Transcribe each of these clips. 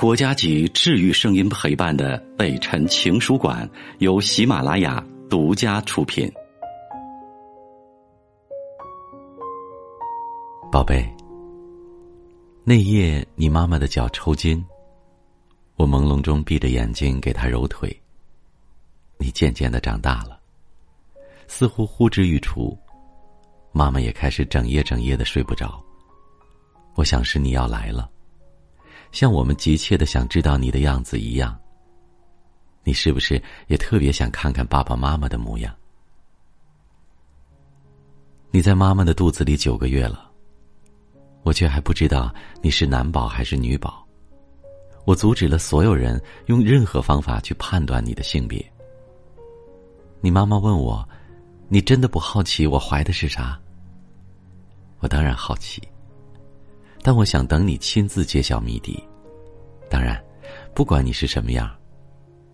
国家级治愈声音陪伴的北辰情书馆由喜马拉雅独家出品。宝贝，那夜你妈妈的脚抽筋，我朦胧中闭着眼睛给她揉腿。你渐渐的长大了，似乎呼之欲出，妈妈也开始整夜整夜的睡不着。我想是你要来了。像我们急切的想知道你的样子一样，你是不是也特别想看看爸爸妈妈的模样？你在妈妈的肚子里九个月了，我却还不知道你是男宝还是女宝。我阻止了所有人用任何方法去判断你的性别。你妈妈问我：“你真的不好奇我怀的是啥？”我当然好奇。但我想等你亲自揭晓谜底。当然，不管你是什么样，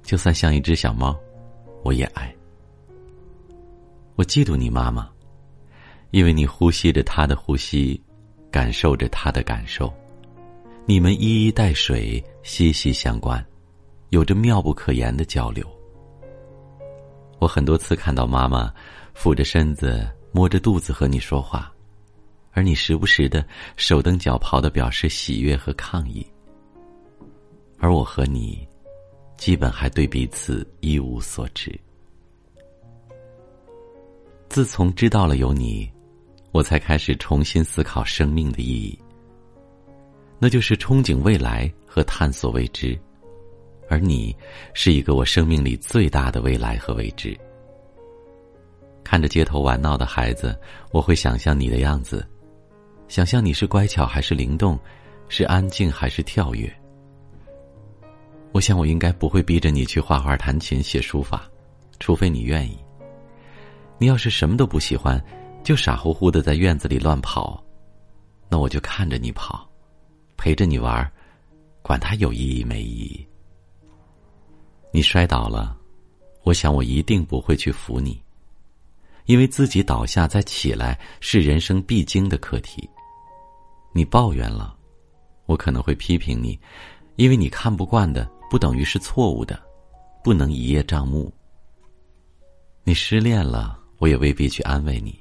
就算像一只小猫，我也爱。我嫉妒你妈妈，因为你呼吸着她的呼吸，感受着她的感受，你们一衣带水，息息相关，有着妙不可言的交流。我很多次看到妈妈俯着身子，摸着肚子和你说话。而你时不时的手蹬脚刨的表示喜悦和抗议，而我和你，基本还对彼此一无所知。自从知道了有你，我才开始重新思考生命的意义。那就是憧憬未来和探索未知，而你是一个我生命里最大的未来和未知。看着街头玩闹的孩子，我会想象你的样子。想象你是乖巧还是灵动，是安静还是跳跃。我想我应该不会逼着你去画画、弹琴、写书法，除非你愿意。你要是什么都不喜欢，就傻乎乎的在院子里乱跑，那我就看着你跑，陪着你玩，管它有意义没意义。你摔倒了，我想我一定不会去扶你，因为自己倒下再起来是人生必经的课题。你抱怨了，我可能会批评你，因为你看不惯的不等于是错误的，不能一叶障目。你失恋了，我也未必去安慰你。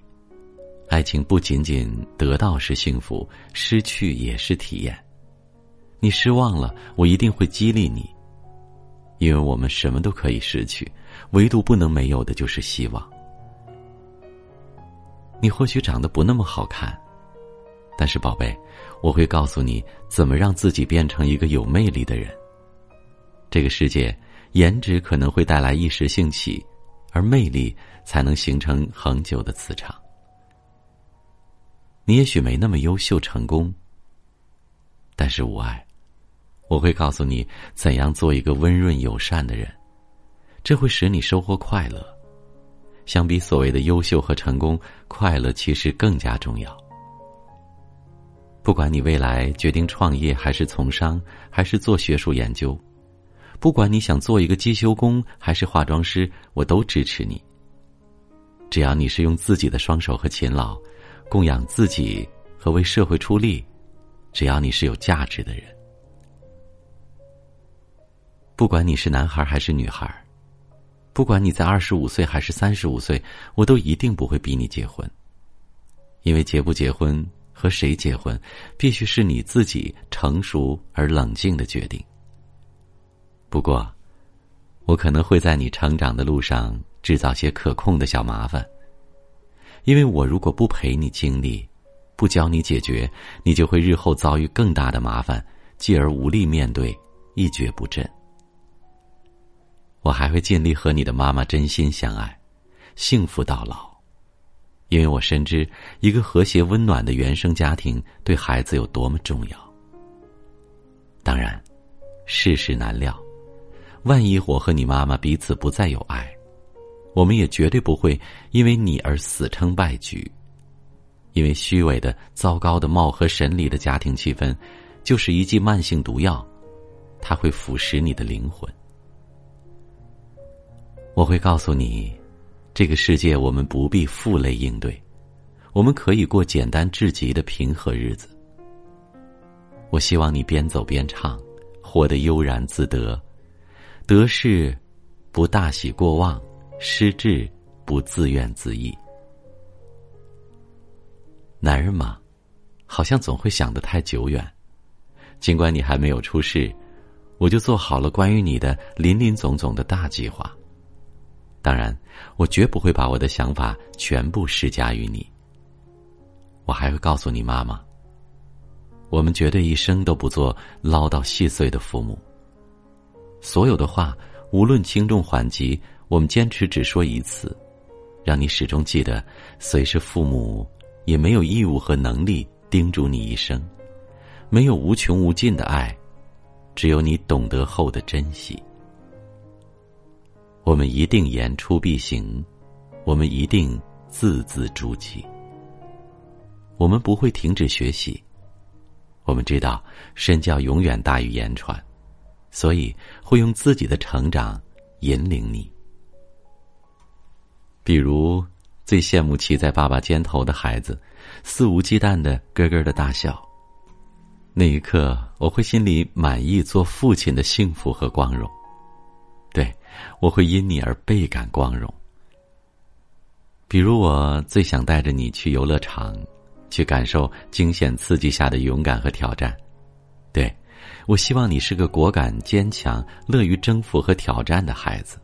爱情不仅仅得到是幸福，失去也是体验。你失望了，我一定会激励你，因为我们什么都可以失去，唯独不能没有的就是希望。你或许长得不那么好看。但是，宝贝，我会告诉你怎么让自己变成一个有魅力的人。这个世界，颜值可能会带来一时兴起，而魅力才能形成恒久的磁场。你也许没那么优秀成功，但是无碍，我会告诉你怎样做一个温润友善的人，这会使你收获快乐。相比所谓的优秀和成功，快乐其实更加重要。不管你未来决定创业还是从商，还是做学术研究，不管你想做一个机修工还是化妆师，我都支持你。只要你是用自己的双手和勤劳，供养自己和为社会出力，只要你是有价值的人，不管你是男孩还是女孩，不管你在二十五岁还是三十五岁，我都一定不会逼你结婚，因为结不结婚。和谁结婚，必须是你自己成熟而冷静的决定。不过，我可能会在你成长的路上制造些可控的小麻烦，因为我如果不陪你经历，不教你解决，你就会日后遭遇更大的麻烦，继而无力面对，一蹶不振。我还会尽力和你的妈妈真心相爱，幸福到老。因为我深知，一个和谐温暖的原生家庭对孩子有多么重要。当然，世事难料，万一我和你妈妈彼此不再有爱，我们也绝对不会因为你而死撑败局。因为虚伪的、糟糕的、貌合神离的家庭气氛，就是一剂慢性毒药，它会腐蚀你的灵魂。我会告诉你。这个世界，我们不必负累应对，我们可以过简单至极的平和日子。我希望你边走边唱，活得悠然自得，得势不大喜过望，失志不自怨自艾。男人嘛，好像总会想得太久远。尽管你还没有出世，我就做好了关于你的林林总总的大计划。当然，我绝不会把我的想法全部施加于你。我还会告诉你妈妈，我们绝对一生都不做唠叨细碎的父母。所有的话，无论轻重缓急，我们坚持只说一次，让你始终记得，虽是父母，也没有义务和能力叮嘱你一生。没有无穷无尽的爱，只有你懂得后的珍惜。我们一定言出必行，我们一定字字珠玑。我们不会停止学习，我们知道身教永远大于言传，所以会用自己的成长引领你。比如，最羡慕骑在爸爸肩头的孩子，肆无忌惮的咯咯的大笑。那一刻，我会心里满意做父亲的幸福和光荣。我会因你而倍感光荣。比如，我最想带着你去游乐场，去感受惊险刺激下的勇敢和挑战。对，我希望你是个果敢、坚强、乐于征服和挑战的孩子。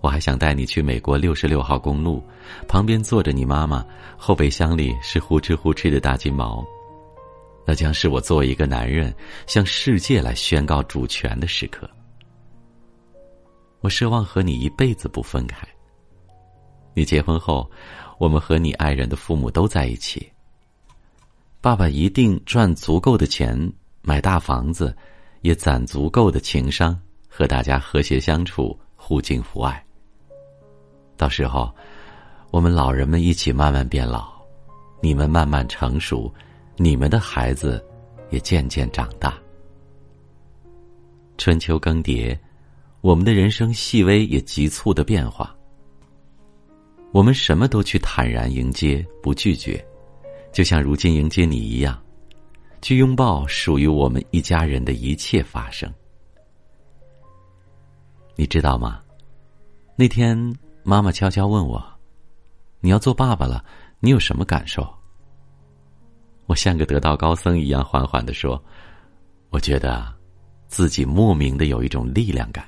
我还想带你去美国六十六号公路，旁边坐着你妈妈，后备箱里是呼哧呼哧的大金毛。那将是我作为一个男人向世界来宣告主权的时刻。我奢望和你一辈子不分开。你结婚后，我们和你爱人的父母都在一起。爸爸一定赚足够的钱买大房子，也攒足够的情商和大家和谐相处，互敬互爱。到时候，我们老人们一起慢慢变老，你们慢慢成熟。你们的孩子也渐渐长大。春秋更迭，我们的人生细微也急促的变化。我们什么都去坦然迎接，不拒绝，就像如今迎接你一样，去拥抱属于我们一家人的一切发生。你知道吗？那天妈妈悄悄问我：“你要做爸爸了，你有什么感受？”我像个得道高僧一样，缓缓的说：“我觉得，自己莫名的有一种力量感，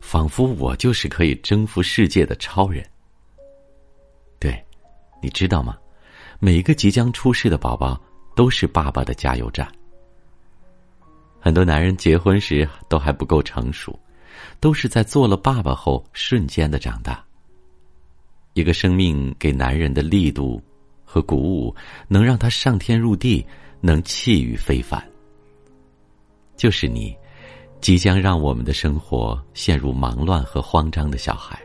仿佛我就是可以征服世界的超人。”对，你知道吗？每一个即将出世的宝宝都是爸爸的加油站。很多男人结婚时都还不够成熟，都是在做了爸爸后瞬间的长大。一个生命给男人的力度。和鼓舞能让他上天入地，能气宇非凡。就是你，即将让我们的生活陷入忙乱和慌张的小孩。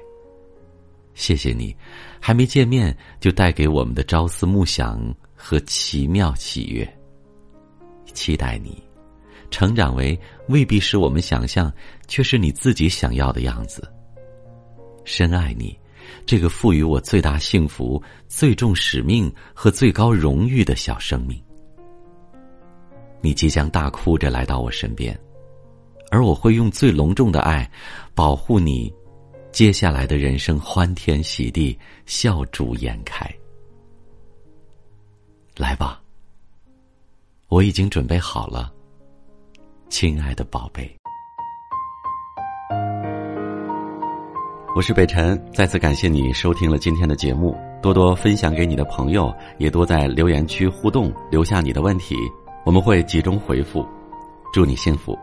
谢谢你，还没见面就带给我们的朝思暮想和奇妙喜悦。期待你，成长为未必是我们想象，却是你自己想要的样子。深爱你。这个赋予我最大幸福、最重使命和最高荣誉的小生命，你即将大哭着来到我身边，而我会用最隆重的爱保护你，接下来的人生欢天喜地、笑逐颜开。来吧，我已经准备好了，亲爱的宝贝。我是北辰，再次感谢你收听了今天的节目，多多分享给你的朋友，也多在留言区互动，留下你的问题，我们会集中回复。祝你幸福。